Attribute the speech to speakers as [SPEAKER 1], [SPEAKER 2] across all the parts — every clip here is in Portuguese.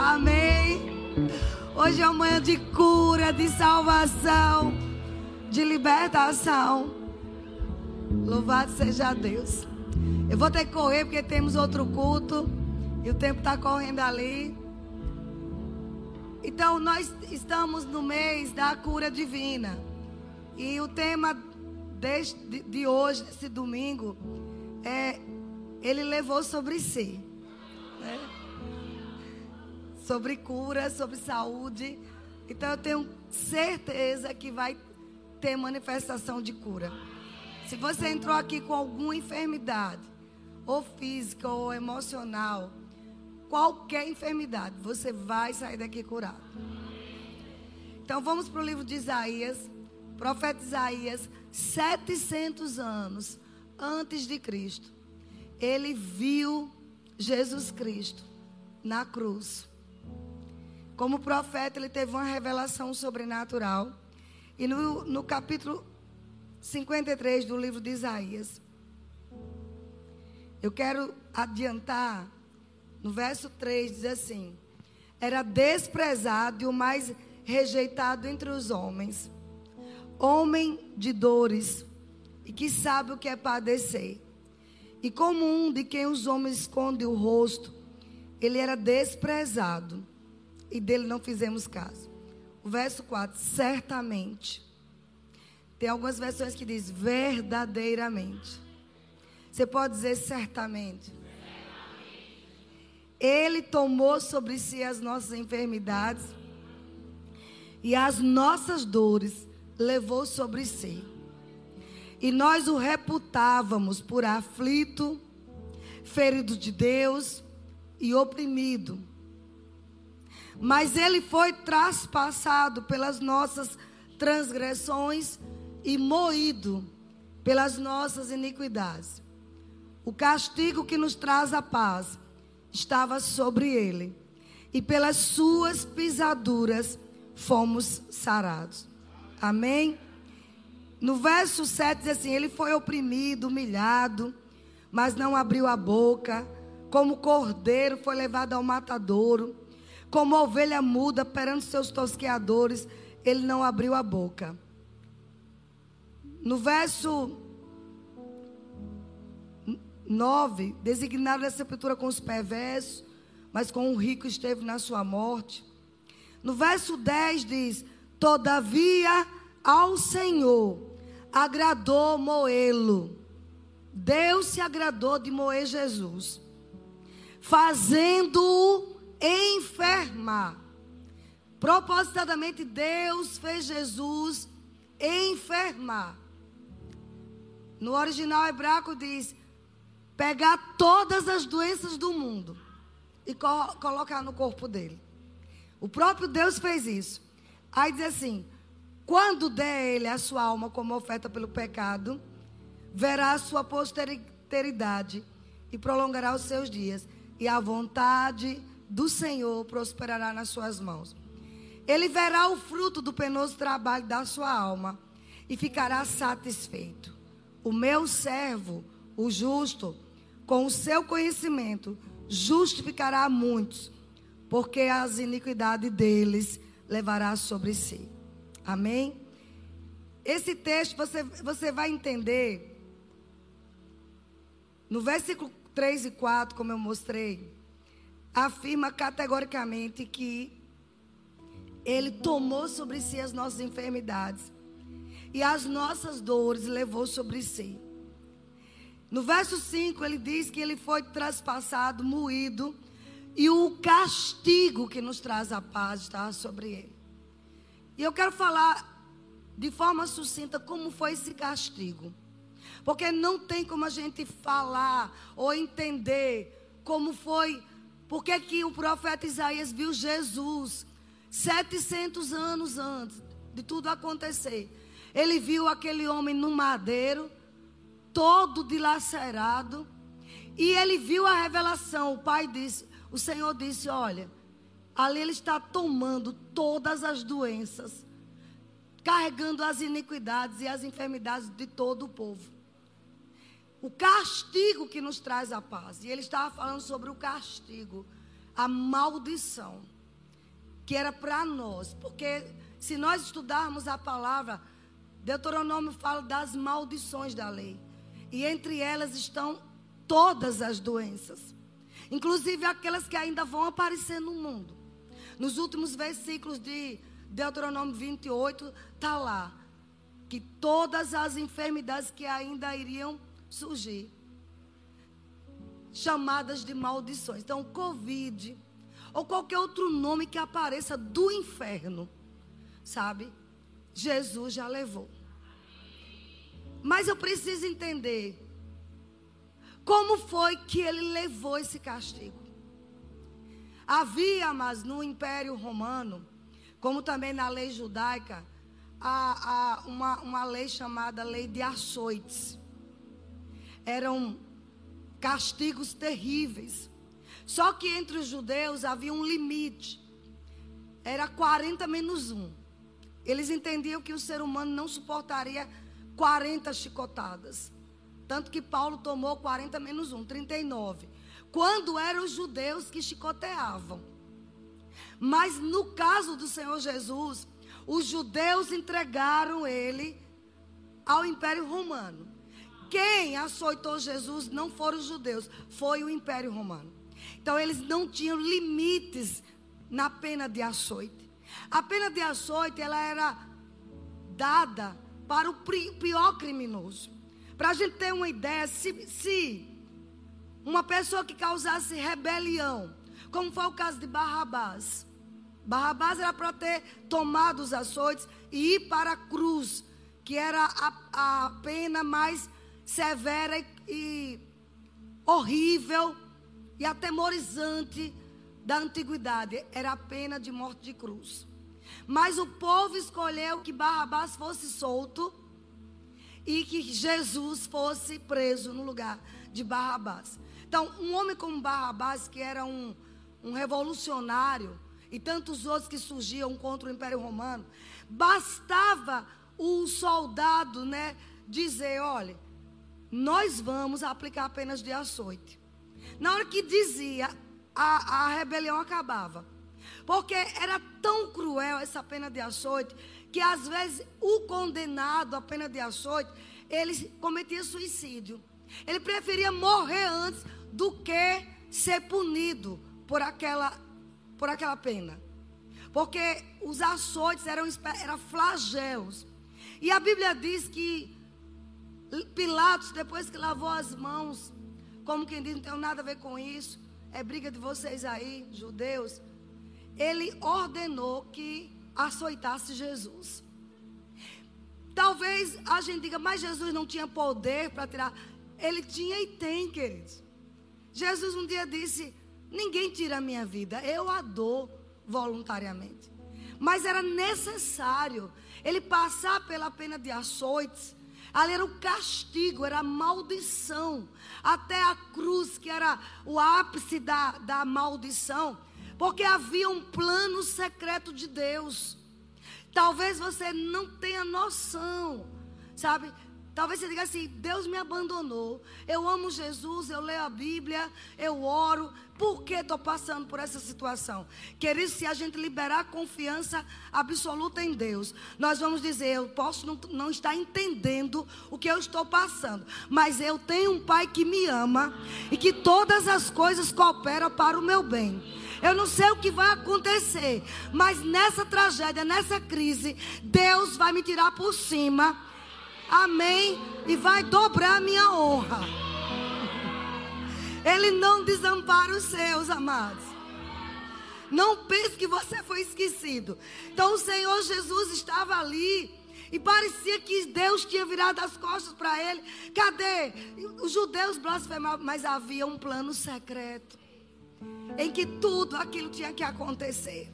[SPEAKER 1] Amém. Hoje é uma manhã de cura, de salvação, de libertação. Louvado seja Deus. Eu vou ter que correr porque temos outro culto e o tempo está correndo ali. Então, nós estamos no mês da cura divina. E o tema de, de hoje, desse domingo, é Ele levou sobre si. Né? Sobre cura, sobre saúde. Então, eu tenho certeza que vai ter manifestação de cura. Se você entrou aqui com alguma enfermidade, ou física ou emocional, qualquer enfermidade, você vai sair daqui curado. Então vamos para o livro de Isaías, profeta Isaías, 700 anos antes de Cristo. Ele viu Jesus Cristo na cruz. Como profeta, ele teve uma revelação sobrenatural. E no, no capítulo 53 do livro de Isaías, eu quero adiantar no verso 3 diz assim: Era desprezado e o mais rejeitado entre os homens, homem de dores e que sabe o que é padecer. E como um de quem os homens escondem o rosto, ele era desprezado e dele não fizemos caso. O verso 4, certamente. Tem algumas versões que diz verdadeiramente. Você pode dizer certamente. Ele tomou sobre si as nossas enfermidades e as nossas dores levou sobre si. E nós o reputávamos por aflito, ferido de Deus e oprimido. Mas ele foi traspassado pelas nossas transgressões e moído pelas nossas iniquidades. O castigo que nos traz a paz estava sobre ele, e pelas suas pisaduras fomos sarados. Amém? No verso 7 diz assim: Ele foi oprimido, humilhado, mas não abriu a boca. Como cordeiro foi levado ao matadouro. Como ovelha muda perante seus tosqueadores, ele não abriu a boca. No verso 9, designaram a sepultura com os perversos, mas com o rico esteve na sua morte. No verso 10 diz: Todavia ao Senhor agradou moê-lo. Deus se agradou de moer Jesus, fazendo-o enfermar. Propositadamente, Deus fez Jesus enfermar. No original hebraico diz: pegar todas as doenças do mundo e co colocar no corpo dele. O próprio Deus fez isso. Aí diz assim: quando der ele a sua alma como oferta pelo pecado, verá a sua posteridade e prolongará os seus dias, e a vontade do Senhor prosperará nas suas mãos. Ele verá o fruto do penoso trabalho da sua alma e ficará satisfeito. O meu servo, o justo, com o seu conhecimento, justificará muitos, porque as iniquidades deles levará sobre si. Amém? Esse texto você, você vai entender. No versículo 3 e 4, como eu mostrei, afirma categoricamente que ele tomou sobre si as nossas enfermidades e as nossas dores levou sobre si. No verso 5, ele diz que ele foi traspassado, moído, e o castigo que nos traz a paz está sobre ele. E eu quero falar de forma sucinta como foi esse castigo. Porque não tem como a gente falar ou entender como foi, porque que o profeta Isaías viu Jesus 700 anos antes de tudo acontecer. Ele viu aquele homem no madeiro, todo dilacerado. E ele viu a revelação. O pai disse, o Senhor disse: Olha, ali ele está tomando todas as doenças, carregando as iniquidades e as enfermidades de todo o povo. O castigo que nos traz a paz. E ele estava falando sobre o castigo. a maldição que era para nós. Porque se nós estudarmos a palavra, Deuteronômio fala das maldições da lei. E entre elas estão todas as doenças, inclusive aquelas que ainda vão aparecer no mundo. Nos últimos versículos de Deuteronômio 28, está lá que todas as enfermidades que ainda iriam surgir, chamadas de maldições. Então, Covid, ou qualquer outro nome que apareça do inferno, sabe? Jesus já levou. Mas eu preciso entender como foi que ele levou esse castigo. Havia, mas no Império Romano, como também na lei judaica, há uma, uma lei chamada lei de açoites. Eram castigos terríveis. Só que entre os judeus havia um limite. Era 40 menos 1. Eles entendiam que o ser humano não suportaria 40 chicotadas. Tanto que Paulo tomou 40 menos 1, 39. Quando eram os judeus que chicoteavam. Mas no caso do Senhor Jesus, os judeus entregaram ele ao Império Romano. Quem açoitou Jesus não foram os judeus, foi o Império Romano. Então eles não tinham limites na pena de açoite. A pena de açoite ela era dada para o pior criminoso. Para a gente ter uma ideia, se, se uma pessoa que causasse rebelião, como foi o caso de Barrabás, Barrabás era para ter tomado os açoites e ir para a cruz, que era a, a pena mais severa e, e horrível e atemorizante da antiguidade. Era a pena de morte de cruz. Mas o povo escolheu que Barrabás fosse solto e que Jesus fosse preso no lugar de Barrabás. Então, um homem como Barrabás, que era um, um revolucionário, e tantos outros que surgiam contra o Império Romano, bastava o soldado, né, dizer, olha, nós vamos aplicar apenas de açoite. Na hora que dizia, a, a rebelião acabava. Porque era tão cruel essa pena de açoite, que às vezes o condenado à pena de açoite, ele cometia suicídio. Ele preferia morrer antes do que ser punido por aquela por aquela pena. Porque os açoites eram, eram flagelos. E a Bíblia diz que Pilatos, depois que lavou as mãos, como quem diz, não tem nada a ver com isso, é briga de vocês aí, judeus. Ele ordenou que açoitasse Jesus. Talvez a gente diga, mas Jesus não tinha poder para tirar. Ele tinha e tem, queridos. Jesus um dia disse: Ninguém tira a minha vida, eu a dou voluntariamente. Mas era necessário ele passar pela pena de açoites. Ali era o castigo, era a maldição. Até a cruz, que era o ápice da, da maldição. Porque havia um plano secreto de Deus. Talvez você não tenha noção, sabe? Talvez você diga assim: Deus me abandonou. Eu amo Jesus, eu leio a Bíblia, eu oro. Por que estou passando por essa situação? Querido, se a gente liberar confiança absoluta em Deus, nós vamos dizer: Eu posso não, não estar entendendo o que eu estou passando, mas eu tenho um Pai que me ama e que todas as coisas cooperam para o meu bem. Eu não sei o que vai acontecer, mas nessa tragédia, nessa crise, Deus vai me tirar por cima Amém. E vai dobrar a minha honra. Ele não desampara os seus, amados. Não pense que você foi esquecido. Então o Senhor Jesus estava ali. E parecia que Deus tinha virado as costas para ele. Cadê? Os judeus blasfemavam, mas havia um plano secreto. Em que tudo aquilo tinha que acontecer.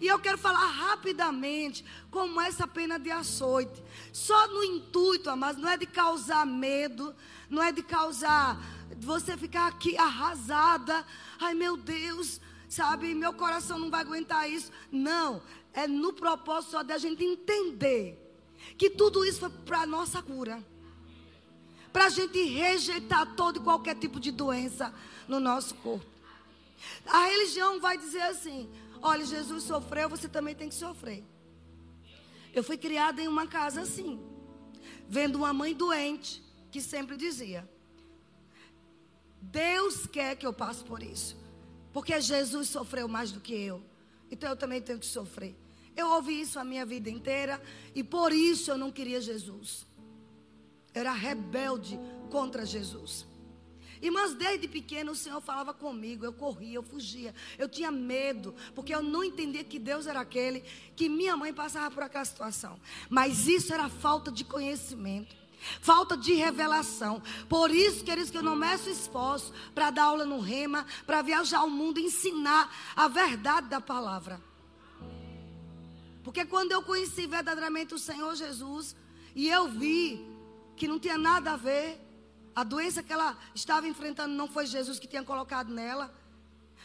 [SPEAKER 1] E eu quero falar rapidamente como essa pena de açoite. Só no intuito, mas não é de causar medo, não é de causar você ficar aqui arrasada. Ai meu Deus, sabe, meu coração não vai aguentar isso. Não, é no propósito só da gente entender que tudo isso foi para nossa cura. Para a gente rejeitar todo e qualquer tipo de doença no nosso corpo. A religião vai dizer assim: olha, Jesus sofreu, você também tem que sofrer. Eu fui criada em uma casa assim, vendo uma mãe doente que sempre dizia: Deus quer que eu passe por isso, porque Jesus sofreu mais do que eu, então eu também tenho que sofrer. Eu ouvi isso a minha vida inteira e por isso eu não queria Jesus. Eu era rebelde contra Jesus. Irmãs, desde pequeno o Senhor falava comigo, eu corria, eu fugia, eu tinha medo, porque eu não entendia que Deus era aquele que minha mãe passava por aquela situação. Mas isso era falta de conhecimento. Falta de revelação. Por isso, queridos, que eu não meço esforço para dar aula no rema, para viajar o mundo e ensinar a verdade da palavra. Porque quando eu conheci verdadeiramente o Senhor Jesus, e eu vi que não tinha nada a ver a doença que ela estava enfrentando não foi Jesus que tinha colocado nela,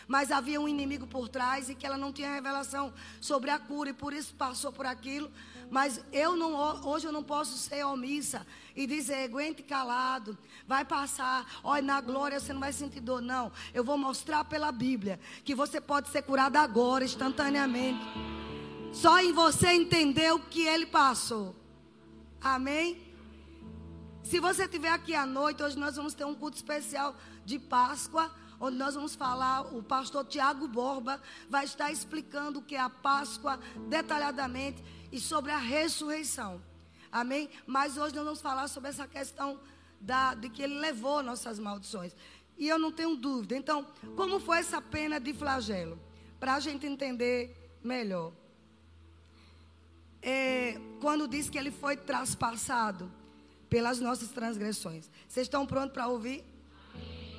[SPEAKER 1] mas havia um inimigo por trás e que ela não tinha revelação sobre a cura e por isso passou por aquilo. Mas eu não, hoje eu não posso ser omissa e dizer, aguente calado, vai passar, olha, na glória você não vai sentir dor. Não, eu vou mostrar pela Bíblia que você pode ser curado agora, instantaneamente. Só em você entender o que ele passou. Amém? Se você estiver aqui à noite, hoje nós vamos ter um culto especial de Páscoa, onde nós vamos falar, o pastor Tiago Borba vai estar explicando o que é a Páscoa detalhadamente e sobre a ressurreição. Amém? Mas hoje nós vamos falar sobre essa questão da, de que ele levou nossas maldições. E eu não tenho dúvida. Então, como foi essa pena de flagelo? Para a gente entender melhor. É, quando diz que ele foi traspassado pelas nossas transgressões. Vocês estão prontos para ouvir?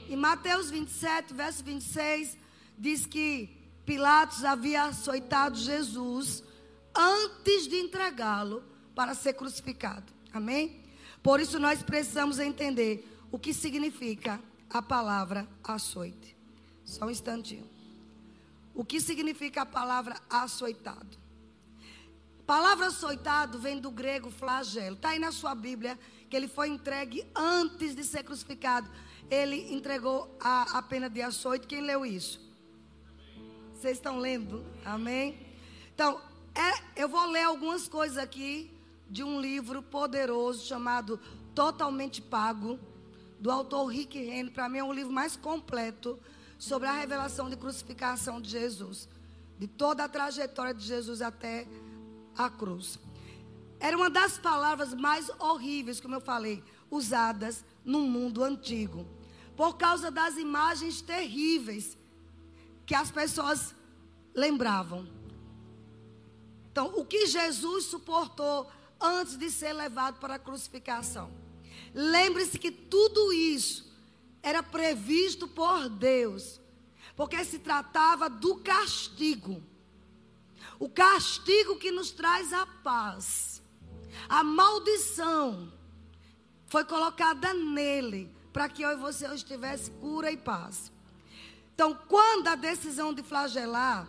[SPEAKER 1] Em Mateus 27, verso 26, diz que Pilatos havia açoitado Jesus antes de entregá-lo para ser crucificado. Amém? Por isso nós precisamos entender o que significa a palavra açoite. Só um instantinho. O que significa a palavra açoitado? Palavra açoitado vem do grego flagelo. Está aí na sua Bíblia que ele foi entregue antes de ser crucificado. Ele entregou a, a pena de açoite. Quem leu isso? Vocês estão lendo? Amém? Então, é, eu vou ler algumas coisas aqui de um livro poderoso chamado Totalmente Pago, do autor Rick Renner. Para mim é um livro mais completo sobre a revelação de crucificação de Jesus, de toda a trajetória de Jesus até a cruz. Era uma das palavras mais horríveis, como eu falei, usadas no mundo antigo. Por causa das imagens terríveis que as pessoas lembravam. Então, o que Jesus suportou antes de ser levado para a crucificação? Lembre-se que tudo isso era previsto por Deus, porque se tratava do castigo. O castigo que nos traz a paz. A maldição foi colocada nele para que eu e você hoje tivesse cura e paz. Então, quando a decisão de flagelar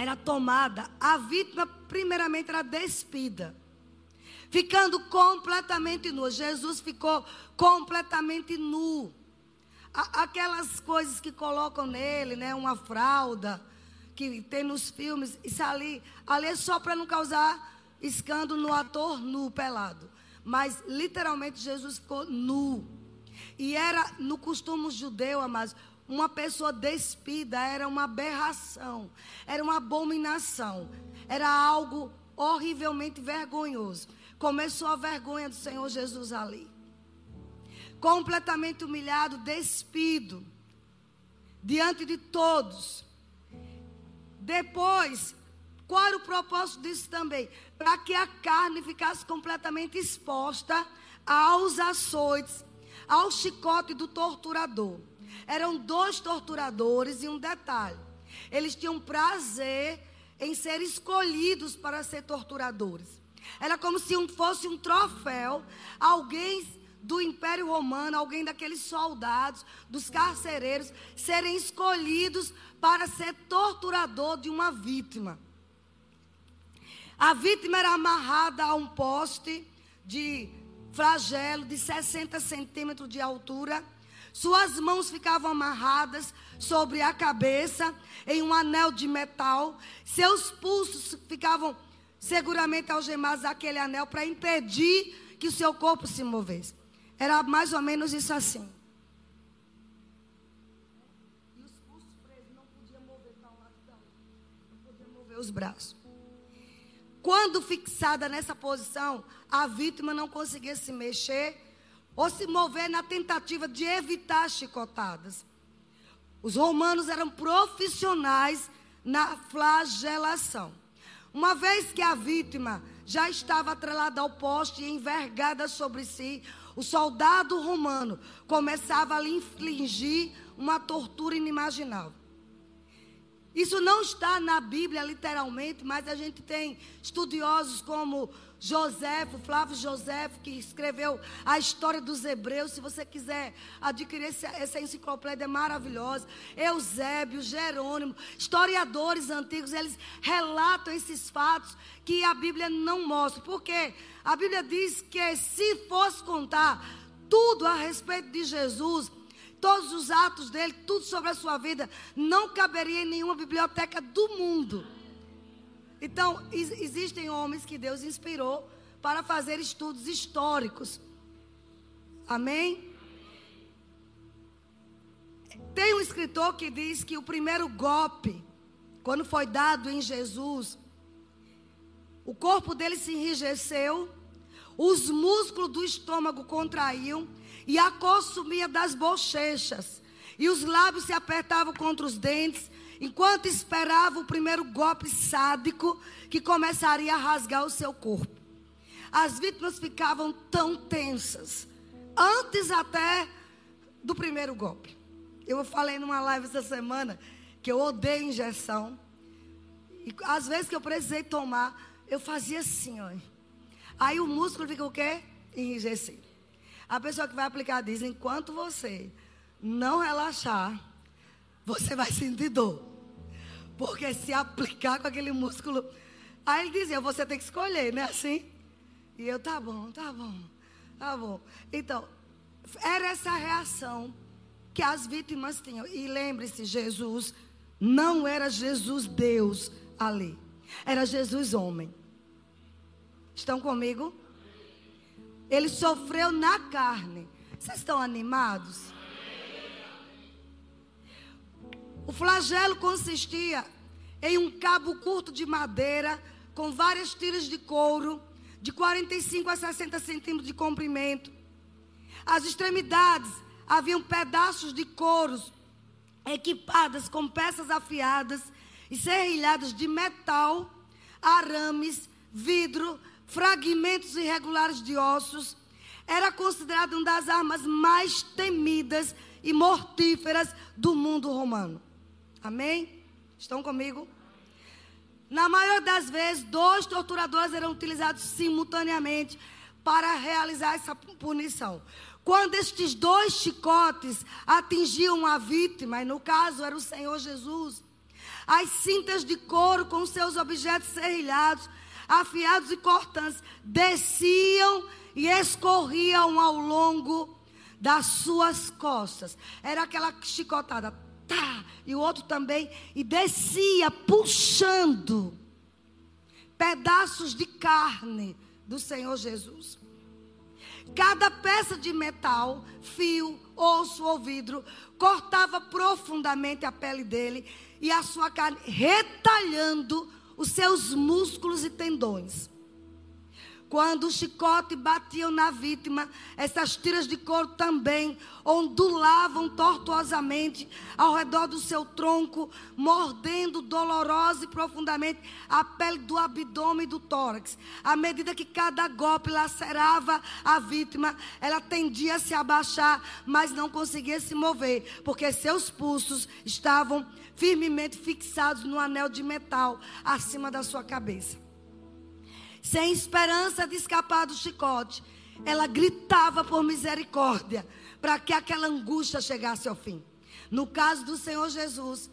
[SPEAKER 1] era tomada, a vítima primeiramente era despida, ficando completamente nua. Jesus ficou completamente nu. Aquelas coisas que colocam nele, né, uma fralda que tem nos filmes, isso ali, ali é só para não causar escândalo no ator nu, pelado. Mas literalmente Jesus ficou nu. E era no costume judeu, amados, uma pessoa despida era uma aberração, era uma abominação, era algo horrivelmente vergonhoso. Começou a vergonha do Senhor Jesus ali. Completamente humilhado, despido, diante de todos. Depois, qual era o propósito disso também? Para que a carne ficasse completamente exposta aos açoites, ao chicote do torturador. Eram dois torturadores e um detalhe: eles tinham prazer em ser escolhidos para ser torturadores. Era como se um, fosse um troféu, alguém do Império Romano, alguém daqueles soldados, dos carcereiros, serem escolhidos para ser torturador de uma vítima. A vítima era amarrada a um poste de flagelo de 60 centímetros de altura, Suas mãos ficavam amarradas sobre a cabeça em um anel de metal. Seus pulsos ficavam seguramente algemados àquele anel para impedir que o seu corpo se movesse. Era mais ou menos isso assim. E os pulsos presos não podiam mover os braços. Quando fixada nessa posição, a vítima não conseguia se mexer ou se mover na tentativa de evitar chicotadas. Os romanos eram profissionais na flagelação. Uma vez que a vítima já estava atrelada ao poste e envergada sobre si, o soldado romano começava a lhe infligir uma tortura inimaginável. Isso não está na Bíblia literalmente, mas a gente tem estudiosos como José, Flávio José, que escreveu a história dos hebreus. Se você quiser adquirir essa, essa enciclopédia maravilhosa. Eusébio, Jerônimo, historiadores antigos, eles relatam esses fatos que a Bíblia não mostra. Porque a Bíblia diz que se fosse contar tudo a respeito de Jesus, todos os atos dele, tudo sobre a sua vida, não caberia em nenhuma biblioteca do mundo. Então, existem homens que Deus inspirou para fazer estudos históricos. Amém? Tem um escritor que diz que o primeiro golpe, quando foi dado em Jesus, o corpo dele se enrijeceu, os músculos do estômago contraíam e a cor sumia das bochechas. E os lábios se apertavam contra os dentes, enquanto esperava o primeiro golpe sádico que começaria a rasgar o seu corpo. As vítimas ficavam tão tensas, antes até do primeiro golpe. Eu falei numa live essa semana que eu odeio injeção. E às vezes que eu precisei tomar, eu fazia assim, ó. Aí o músculo fica o quê? Enrijecido. A pessoa que vai aplicar diz: enquanto você não relaxar, você vai sentir dor. Porque se aplicar com aquele músculo. Aí ele dizia: você tem que escolher, né? Assim. E eu, tá bom, tá bom, tá bom. Então, era essa reação que as vítimas tinham. E lembre-se: Jesus não era Jesus Deus ali, era Jesus homem. Estão comigo? Ele sofreu na carne. Vocês estão animados? O flagelo consistia em um cabo curto de madeira com várias tiras de couro de 45 a 60 centímetros de comprimento. As extremidades haviam pedaços de couros equipadas com peças afiadas e serrilhadas de metal, arames, vidro, fragmentos irregulares de ossos, era considerado uma das armas mais temidas e mortíferas do mundo romano. Amém? Estão comigo? Na maior das vezes, dois torturadores eram utilizados simultaneamente para realizar essa punição. Quando estes dois chicotes atingiam a vítima, e no caso era o Senhor Jesus, as cintas de couro com seus objetos serrilhados afiados e cortantes, desciam e escorriam ao longo das suas costas. Era aquela chicotada, tá, e o outro também, e descia puxando pedaços de carne do Senhor Jesus. Cada peça de metal, fio, osso ou vidro, cortava profundamente a pele dele e a sua carne, retalhando os seus músculos e tendões. Quando o chicote batiam na vítima, essas tiras de couro também ondulavam tortuosamente ao redor do seu tronco, mordendo dolorosa e profundamente a pele do abdômen e do tórax. À medida que cada golpe lacerava a vítima, ela tendia a se abaixar, mas não conseguia se mover, porque seus pulsos estavam firmemente fixados no anel de metal acima da sua cabeça. Sem esperança de escapar do chicote, ela gritava por misericórdia para que aquela angústia chegasse ao fim. No caso do Senhor Jesus,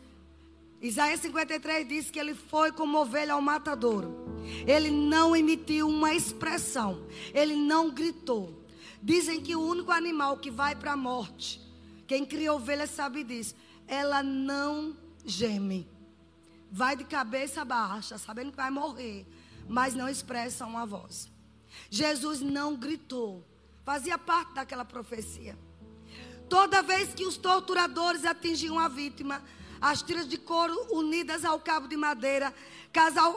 [SPEAKER 1] Isaías 53 diz que ele foi como ovelha ao matadouro. Ele não emitiu uma expressão, ele não gritou. Dizem que o único animal que vai para a morte Quem cria ovelha sabe disso. Ela não geme. Vai de cabeça baixa, sabendo que vai morrer, mas não expressa uma voz. Jesus não gritou. Fazia parte daquela profecia. Toda vez que os torturadores atingiam a vítima, as tiras de couro unidas ao cabo de madeira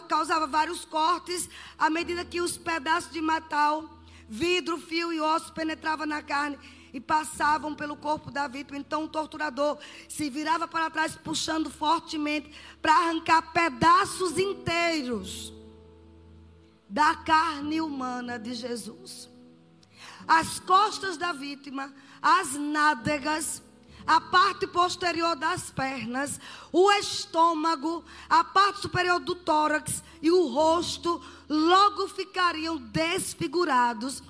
[SPEAKER 1] causavam vários cortes à medida que os pedaços de metal, vidro, fio e osso penetravam na carne e passavam pelo corpo da vítima. Então o torturador se virava para trás, puxando fortemente para arrancar pedaços inteiros da carne humana de Jesus. As costas da vítima, as nádegas, a parte posterior das pernas, o estômago, a parte superior do tórax e o rosto logo ficariam desfigurados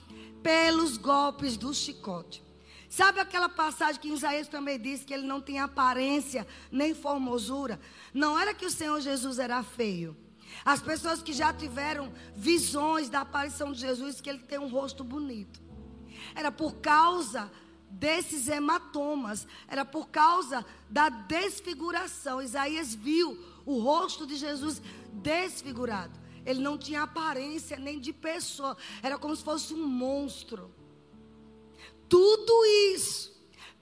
[SPEAKER 1] pelos golpes do chicote. Sabe aquela passagem que Isaías também disse que ele não tinha aparência nem formosura? Não era que o Senhor Jesus era feio. As pessoas que já tiveram visões da aparição de Jesus, que ele tem um rosto bonito. Era por causa desses hematomas, era por causa da desfiguração. Isaías viu o rosto de Jesus desfigurado. Ele não tinha aparência nem de pessoa, era como se fosse um monstro. Tudo isso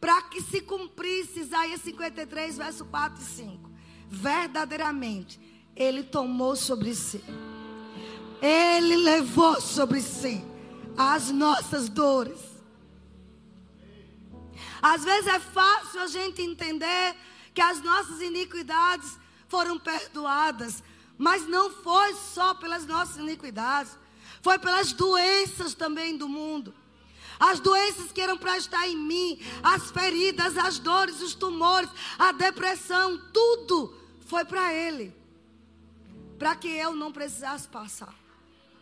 [SPEAKER 1] para que se cumprisse Isaías 53, verso 4 e 5. Verdadeiramente, ele tomou sobre si. Ele levou sobre si as nossas dores às vezes é fácil a gente entender que as nossas iniquidades foram perdoadas, mas não foi só pelas nossas iniquidades, foi pelas doenças também do mundo. As doenças que eram para estar em mim, as feridas, as dores, os tumores, a depressão, tudo foi para Ele. Para que eu não precisasse passar.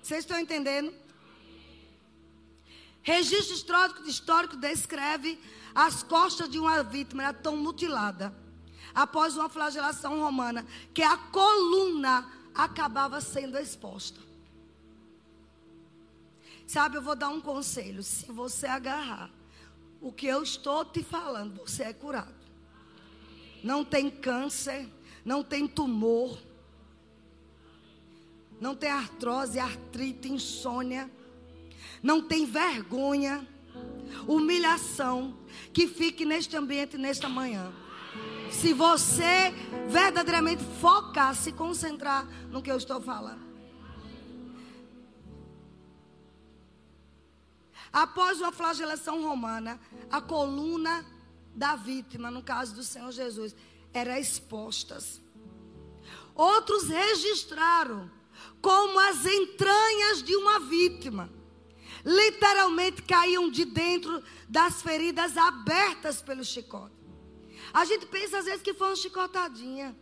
[SPEAKER 1] Vocês estão entendendo? Registro histórico, histórico descreve as costas de uma vítima eram tão mutiladas após uma flagelação romana que a coluna acabava sendo exposta. Sabe, eu vou dar um conselho. Se você agarrar o que eu estou te falando, você é curado. Não tem câncer, não tem tumor, não tem artrose, artrite, insônia, não tem vergonha humilhação que fique neste ambiente nesta manhã. Se você verdadeiramente focar, se concentrar no que eu estou falando. Após uma flagelação romana, a coluna da vítima, no caso do Senhor Jesus, era exposta. Outros registraram como as entranhas de uma vítima literalmente caíam de dentro das feridas abertas pelo chicote. A gente pensa às vezes que foi uma chicotadinha.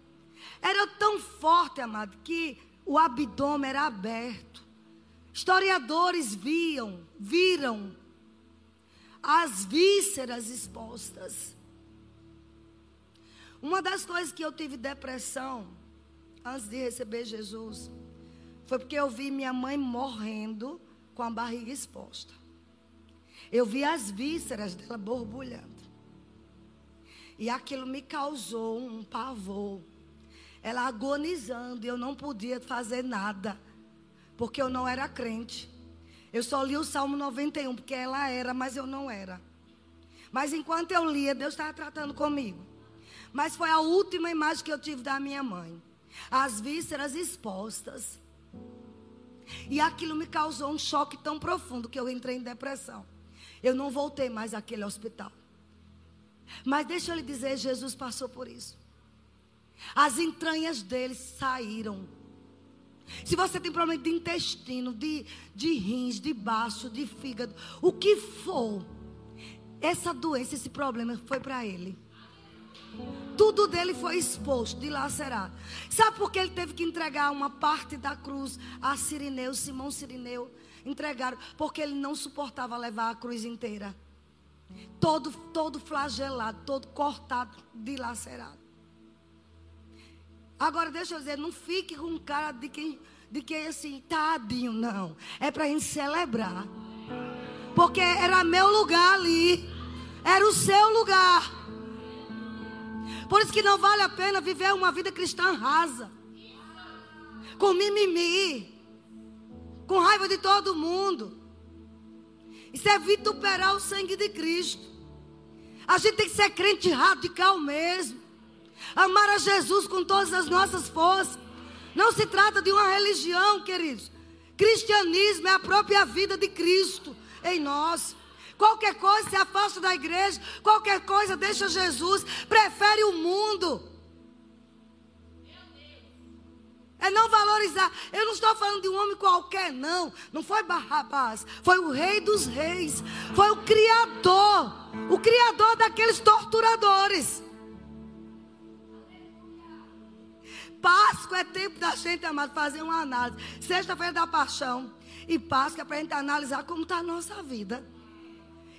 [SPEAKER 1] Era tão forte, amado, que o abdômen era aberto. Historiadores viam, viram as vísceras expostas. Uma das coisas que eu tive depressão antes de receber Jesus foi porque eu vi minha mãe morrendo com a barriga exposta. Eu vi as vísceras dela borbulhando. E aquilo me causou um pavor. Ela agonizando e eu não podia fazer nada. Porque eu não era crente. Eu só li o Salmo 91 porque ela era, mas eu não era. Mas enquanto eu lia, Deus estava tratando comigo. Mas foi a última imagem que eu tive da minha mãe. As vísceras expostas. E aquilo me causou um choque tão profundo que eu entrei em depressão. Eu não voltei mais àquele hospital. Mas deixa eu lhe dizer, Jesus passou por isso. As entranhas dele saíram. Se você tem problema de intestino, de, de rins, de baço, de fígado, o que for, essa doença, esse problema foi para ele. Tudo dele foi exposto, dilacerado. Sabe por que ele teve que entregar uma parte da cruz a Sirineu, Simão Sirineu? Entregaram, porque ele não suportava levar a cruz inteira. Todo, todo flagelado, todo cortado, dilacerado. Agora, deixa eu dizer, não fique com cara de quem, de quem assim, tadinho, não. É para a gente celebrar. Porque era meu lugar ali. Era o seu lugar. Por isso que não vale a pena viver uma vida cristã rasa. Com mimimi. Com raiva de todo mundo. Isso é vituperar o sangue de Cristo. A gente tem que ser crente radical mesmo. Amar a Jesus com todas as nossas forças. Não se trata de uma religião, queridos. Cristianismo é a própria vida de Cristo em nós. Qualquer coisa se afasta da igreja, qualquer coisa deixa Jesus, prefere o mundo. É não valorizar. Eu não estou falando de um homem qualquer, não. Não foi Barrabás. Foi o rei dos reis. Foi o criador. O criador daqueles torturadores. Páscoa é tempo da gente, amado, fazer uma análise. Sexta-feira da paixão. E Páscoa é para a gente analisar como está a nossa vida.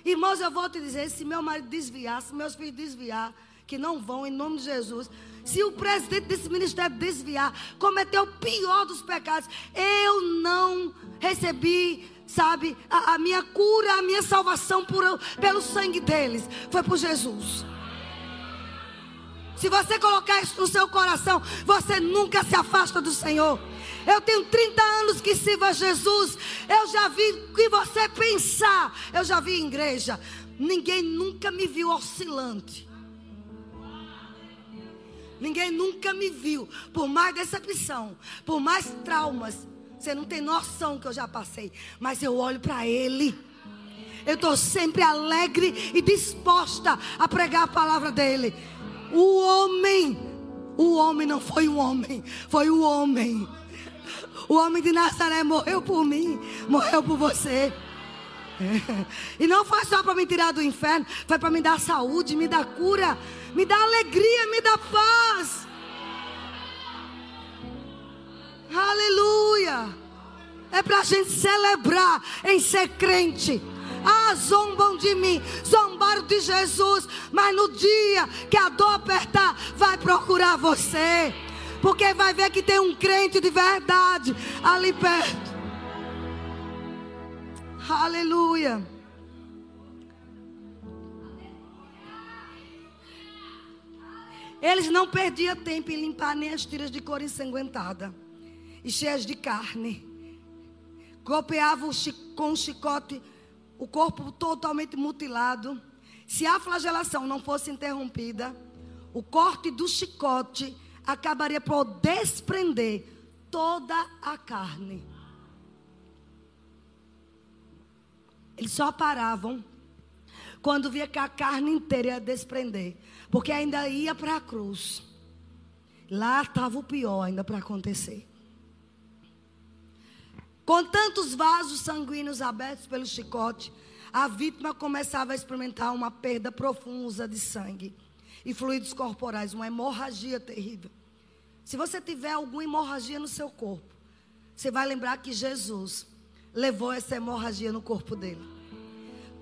[SPEAKER 1] Irmãos, eu vou te dizer: se meu marido desviar, se meus filhos desviar, que não vão, em nome de Jesus. Se o presidente desse ministério desviar, cometer o pior dos pecados, eu não recebi, sabe, a, a minha cura, a minha salvação por, pelo sangue deles. Foi por Jesus. Se você colocar isso no seu coração, você nunca se afasta do Senhor. Eu tenho 30 anos que sirvo a Jesus. Eu já vi o que você pensar. Eu já vi igreja. Ninguém nunca me viu oscilante. Ninguém nunca me viu. Por mais decepção, por mais traumas. Você não tem noção que eu já passei. Mas eu olho para Ele. Eu estou sempre alegre e disposta a pregar a palavra dele. O homem, o homem não foi um homem, foi o homem. O homem de Nazaré morreu por mim, morreu por você. E não foi só para me tirar do inferno, foi para me dar saúde, me dar cura, me dar alegria, me dar paz. Aleluia. É para a gente celebrar em ser crente. Ah, zombam de mim, zombaram de Jesus, mas no dia que a dor apertar, vai procurar você, porque vai ver que tem um crente de verdade ali perto. Aleluia. Eles não perdiam tempo em limpar nem as tiras de cor ensanguentada e cheias de carne. Golpeavam com um chicote o corpo totalmente mutilado. Se a flagelação não fosse interrompida, o corte do chicote acabaria por desprender toda a carne. Eles só paravam quando via que a carne inteira ia desprender, porque ainda ia para a cruz. Lá estava o pior ainda para acontecer. Com tantos vasos sanguíneos abertos pelo chicote, a vítima começava a experimentar uma perda profunda de sangue e fluidos corporais, uma hemorragia terrível. Se você tiver alguma hemorragia no seu corpo, você vai lembrar que Jesus levou essa hemorragia no corpo dele.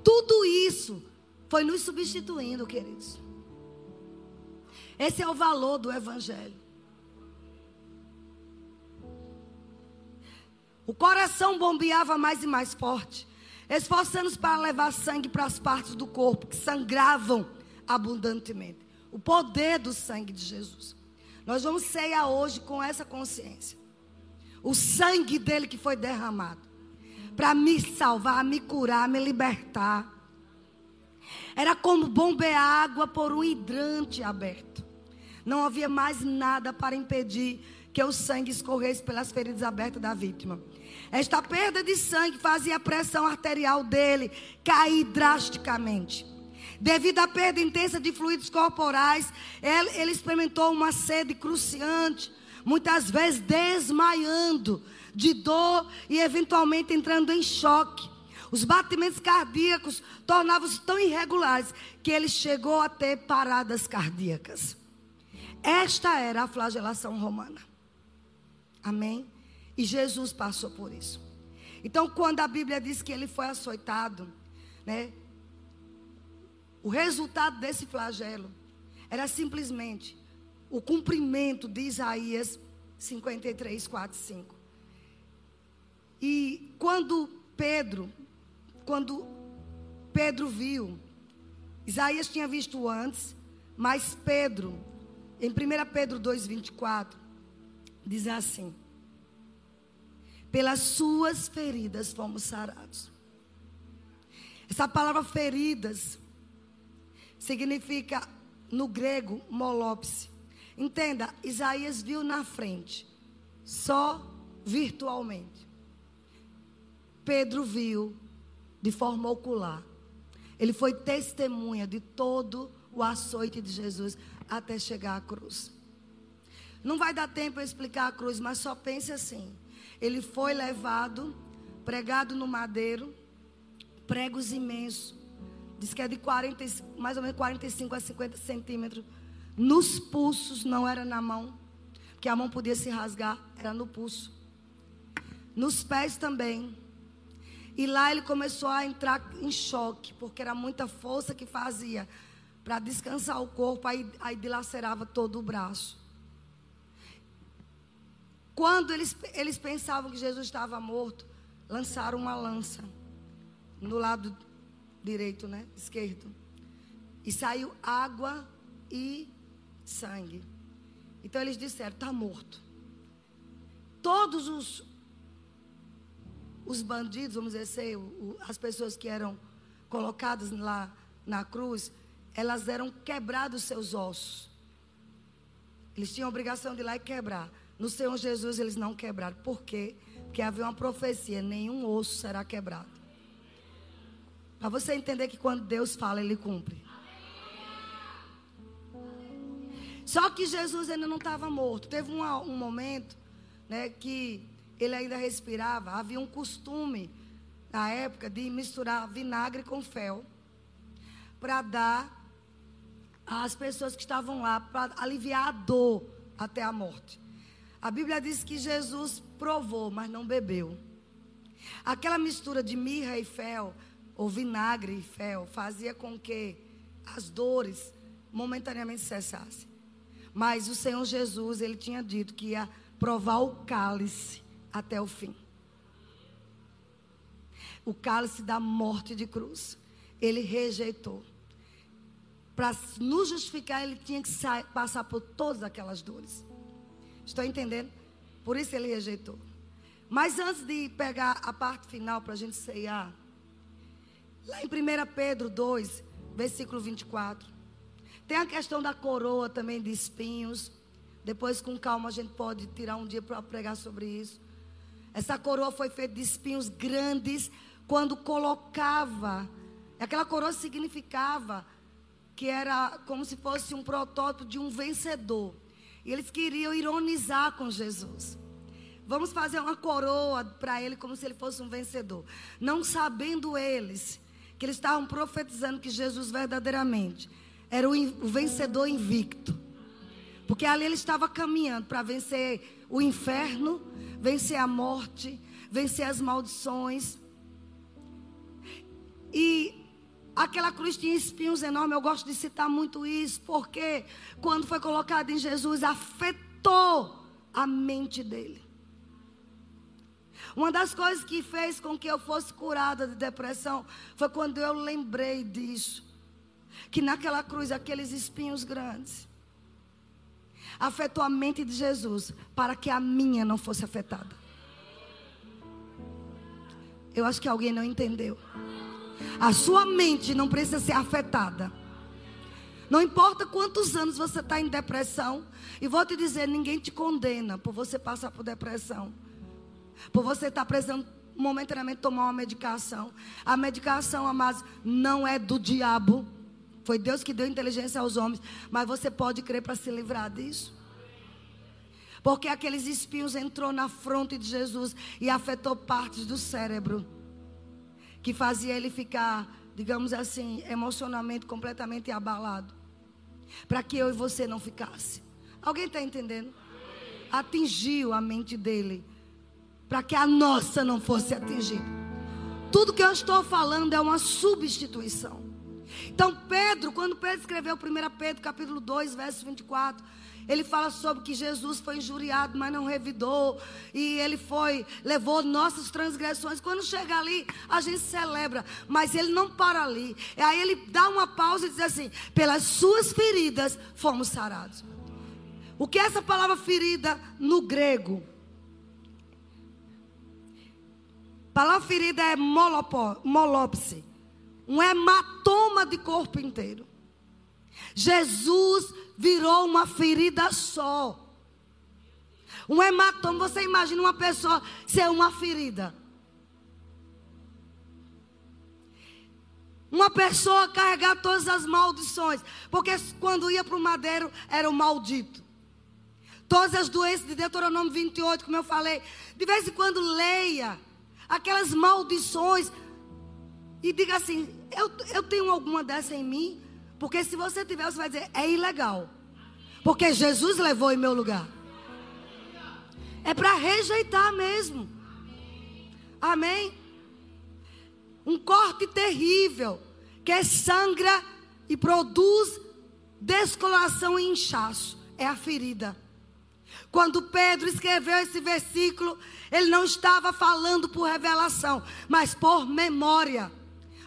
[SPEAKER 1] Tudo isso foi nos substituindo, queridos. Esse é o valor do Evangelho. O coração bombeava mais e mais forte, esforçando-se para levar sangue para as partes do corpo que sangravam abundantemente. O poder do sangue de Jesus. Nós vamos cear hoje com essa consciência. O sangue dele que foi derramado para me salvar, me curar, me libertar. Era como bombear água por um hidrante aberto. Não havia mais nada para impedir que o sangue escorresse pelas feridas abertas da vítima. Esta perda de sangue fazia a pressão arterial dele cair drasticamente. Devido à perda intensa de fluidos corporais, ele, ele experimentou uma sede cruciante, muitas vezes desmaiando de dor e eventualmente entrando em choque. Os batimentos cardíacos tornavam-se tão irregulares que ele chegou a ter paradas cardíacas. Esta era a flagelação romana. Amém? E Jesus passou por isso. Então, quando a Bíblia diz que ele foi açoitado, né? O resultado desse flagelo era simplesmente o cumprimento de Isaías 53, 4, 5. E quando Pedro, quando Pedro viu Isaías tinha visto antes, mas Pedro, em 1 Pedro 2,24, diz assim: Pelas suas feridas fomos sarados. Essa palavra feridas significa no grego molopse. Entenda, Isaías viu na frente, só virtualmente. Pedro viu de forma ocular. Ele foi testemunha de todo o açoite de Jesus até chegar à cruz. Não vai dar tempo eu explicar a cruz, mas só pense assim. Ele foi levado, pregado no madeiro, pregos imensos. Diz que é de 40, mais ou menos 45 a 50 centímetros. Nos pulsos, não era na mão. Porque a mão podia se rasgar, era no pulso. Nos pés também. E lá ele começou a entrar em choque, porque era muita força que fazia para descansar o corpo, aí, aí dilacerava todo o braço. Quando eles, eles pensavam que Jesus estava morto, lançaram uma lança no lado direito, né? Esquerdo. E saiu água e sangue. Então eles disseram: está morto. Todos os, os bandidos, vamos dizer assim, as pessoas que eram colocadas lá na cruz, elas eram quebrados seus ossos. Eles tinham a obrigação de ir lá e quebrar. No Senhor Jesus eles não quebraram. Por quê? Porque havia uma profecia: nenhum osso será quebrado. Para você entender que quando Deus fala, Ele cumpre. Só que Jesus ainda não estava morto. Teve um, um momento né, que ele ainda respirava. Havia um costume na época de misturar vinagre com fel para dar às pessoas que estavam lá para aliviar a dor até a morte. A Bíblia diz que Jesus provou, mas não bebeu. Aquela mistura de mirra e fel ou vinagre e fel, fazia com que as dores momentaneamente cessassem. Mas o Senhor Jesus, ele tinha dito que ia provar o cálice até o fim. O cálice da morte de cruz. Ele rejeitou. Para nos justificar, ele tinha que passar por todas aquelas dores. Estou entendendo? Por isso ele rejeitou. Mas antes de pegar a parte final para a gente ceiar, Lá em 1 Pedro 2, versículo 24. Tem a questão da coroa também de espinhos. Depois, com calma, a gente pode tirar um dia para pregar sobre isso. Essa coroa foi feita de espinhos grandes quando colocava. Aquela coroa significava que era como se fosse um protótipo de um vencedor. E eles queriam ironizar com Jesus. Vamos fazer uma coroa para ele como se ele fosse um vencedor. Não sabendo eles que eles estavam profetizando que Jesus verdadeiramente era o vencedor invicto. Porque ali ele estava caminhando para vencer o inferno, vencer a morte, vencer as maldições. E aquela cruz tinha espinhos enormes. Eu gosto de citar muito isso, porque quando foi colocado em Jesus, afetou a mente dele. Uma das coisas que fez com que eu fosse curada de depressão foi quando eu lembrei disso. Que naquela cruz, aqueles espinhos grandes afetou a mente de Jesus para que a minha não fosse afetada. Eu acho que alguém não entendeu. A sua mente não precisa ser afetada. Não importa quantos anos você está em depressão. E vou te dizer: ninguém te condena por você passar por depressão. Por você estar precisando momentaneamente tomar uma medicação. A medicação, amados, não é do diabo. Foi Deus que deu inteligência aos homens. Mas você pode crer para se livrar disso. Porque aqueles espinhos entrou na fronte de Jesus e afetou partes do cérebro. Que fazia ele ficar, digamos assim, emocionalmente completamente abalado. Para que eu e você não ficasse. Alguém está entendendo? Atingiu a mente dele para que a nossa não fosse atingida. Tudo que eu estou falando é uma substituição. Então, Pedro, quando Pedro escreveu 1 Pedro, capítulo 2, verso 24, ele fala sobre que Jesus foi injuriado, mas não revidou. E ele foi, levou nossas transgressões. Quando chega ali, a gente celebra. Mas ele não para ali. Aí ele dá uma pausa e diz assim: pelas suas feridas fomos sarados. O que é essa palavra ferida no grego? A palavra ferida é molopse. Um hematoma de corpo inteiro. Jesus virou uma ferida só. Um hematoma, você imagina uma pessoa ser uma ferida. Uma pessoa carregar todas as maldições. Porque quando ia para o madeiro, era o maldito. Todas as doenças de Deuteronômio 28, como eu falei. De vez em quando leia aquelas maldições. E diga assim: eu, eu tenho alguma dessa em mim? Porque se você tiver, você vai dizer, é ilegal. Porque Jesus levou em meu lugar. É para rejeitar mesmo. Amém? Um corte terrível que sangra e produz descolação e inchaço. É a ferida. Quando Pedro escreveu esse versículo, ele não estava falando por revelação, mas por memória.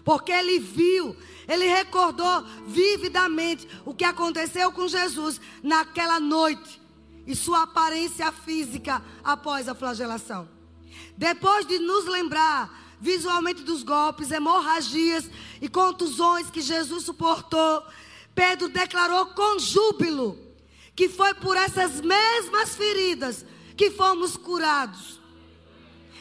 [SPEAKER 1] Porque ele viu ele recordou vividamente o que aconteceu com Jesus naquela noite e sua aparência física após a flagelação. Depois de nos lembrar visualmente dos golpes, hemorragias e contusões que Jesus suportou, Pedro declarou com júbilo que foi por essas mesmas feridas que fomos curados.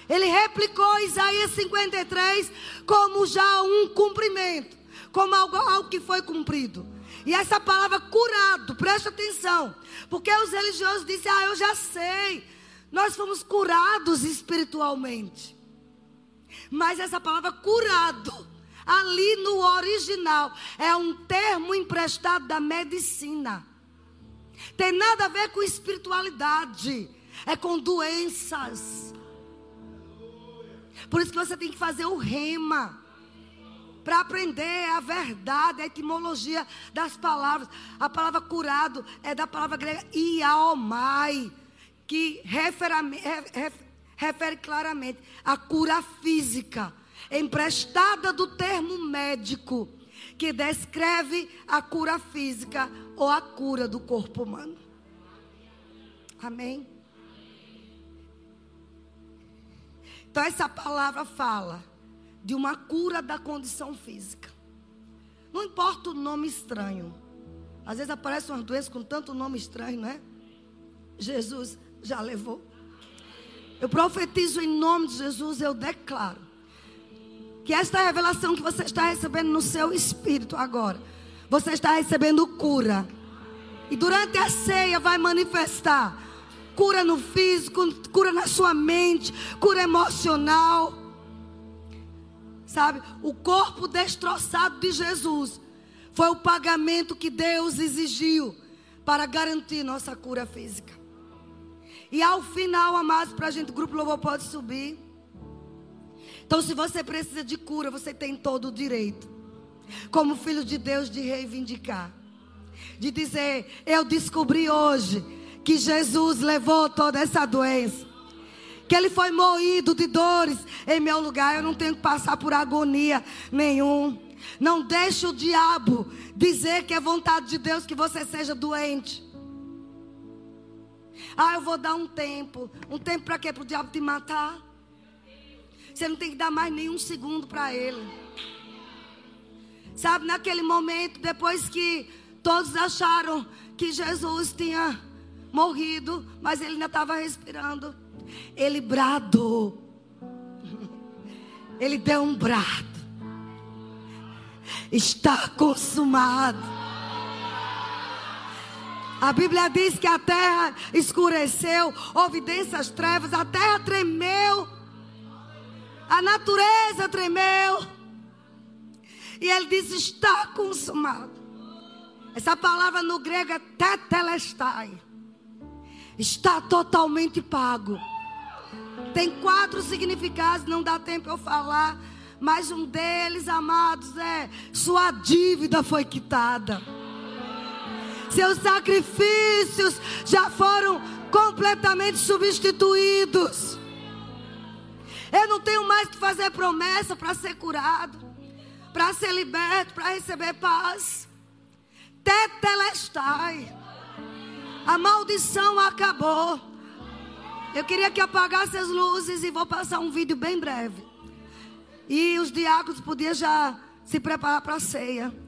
[SPEAKER 1] Ele replicou Isaías 53 como já um cumprimento como algo, algo que foi cumprido. E essa palavra curado, preste atenção. Porque os religiosos dizem, ah, eu já sei. Nós fomos curados espiritualmente. Mas essa palavra curado, ali no original, é um termo emprestado da medicina. Tem nada a ver com espiritualidade. É com doenças. Por isso que você tem que fazer o rema para aprender a verdade, a etimologia das palavras. A palavra curado é da palavra grega iaomai, que refere, refere claramente a cura física, emprestada do termo médico, que descreve a cura física ou a cura do corpo humano. Amém? Então, essa palavra fala de uma cura da condição física. Não importa o nome estranho. Às vezes aparece uma doença com tanto nome estranho, não é? Jesus já levou. Eu profetizo em nome de Jesus, eu declaro que esta revelação que você está recebendo no seu espírito agora, você está recebendo cura. E durante a ceia vai manifestar cura no físico, cura na sua mente, cura emocional. Sabe? O corpo destroçado de Jesus foi o pagamento que Deus exigiu para garantir nossa cura física. E ao final, amados, para a gente, o grupo louvor pode subir. Então, se você precisa de cura, você tem todo o direito, como filho de Deus, de reivindicar, de dizer: Eu descobri hoje que Jesus levou toda essa doença que ele foi moído de dores em meu lugar. Eu não tenho que passar por agonia nenhum. Não deixe o diabo dizer que é vontade de Deus que você seja doente. Ah, eu vou dar um tempo. Um tempo para quê? Para o diabo te matar? Você não tem que dar mais nenhum segundo para ele. Sabe, naquele momento, depois que todos acharam que Jesus tinha morrido, mas ele ainda estava respirando. Ele bradou. Ele deu um brado. Está consumado. A Bíblia diz que a terra escureceu, houve densas trevas, a terra tremeu, a natureza tremeu. E ele diz: está consumado. Essa palavra no grego é tetelestai. Está totalmente pago. Tem quatro significados, não dá tempo eu falar, Mas um deles, amados, é: sua dívida foi quitada. Seus sacrifícios já foram completamente substituídos. Eu não tenho mais que fazer promessa para ser curado, para ser liberto, para receber paz. Tetelestai. A maldição acabou. Eu queria que apagasse as luzes e vou passar um vídeo bem breve. E os diáconos podiam já se preparar para a ceia.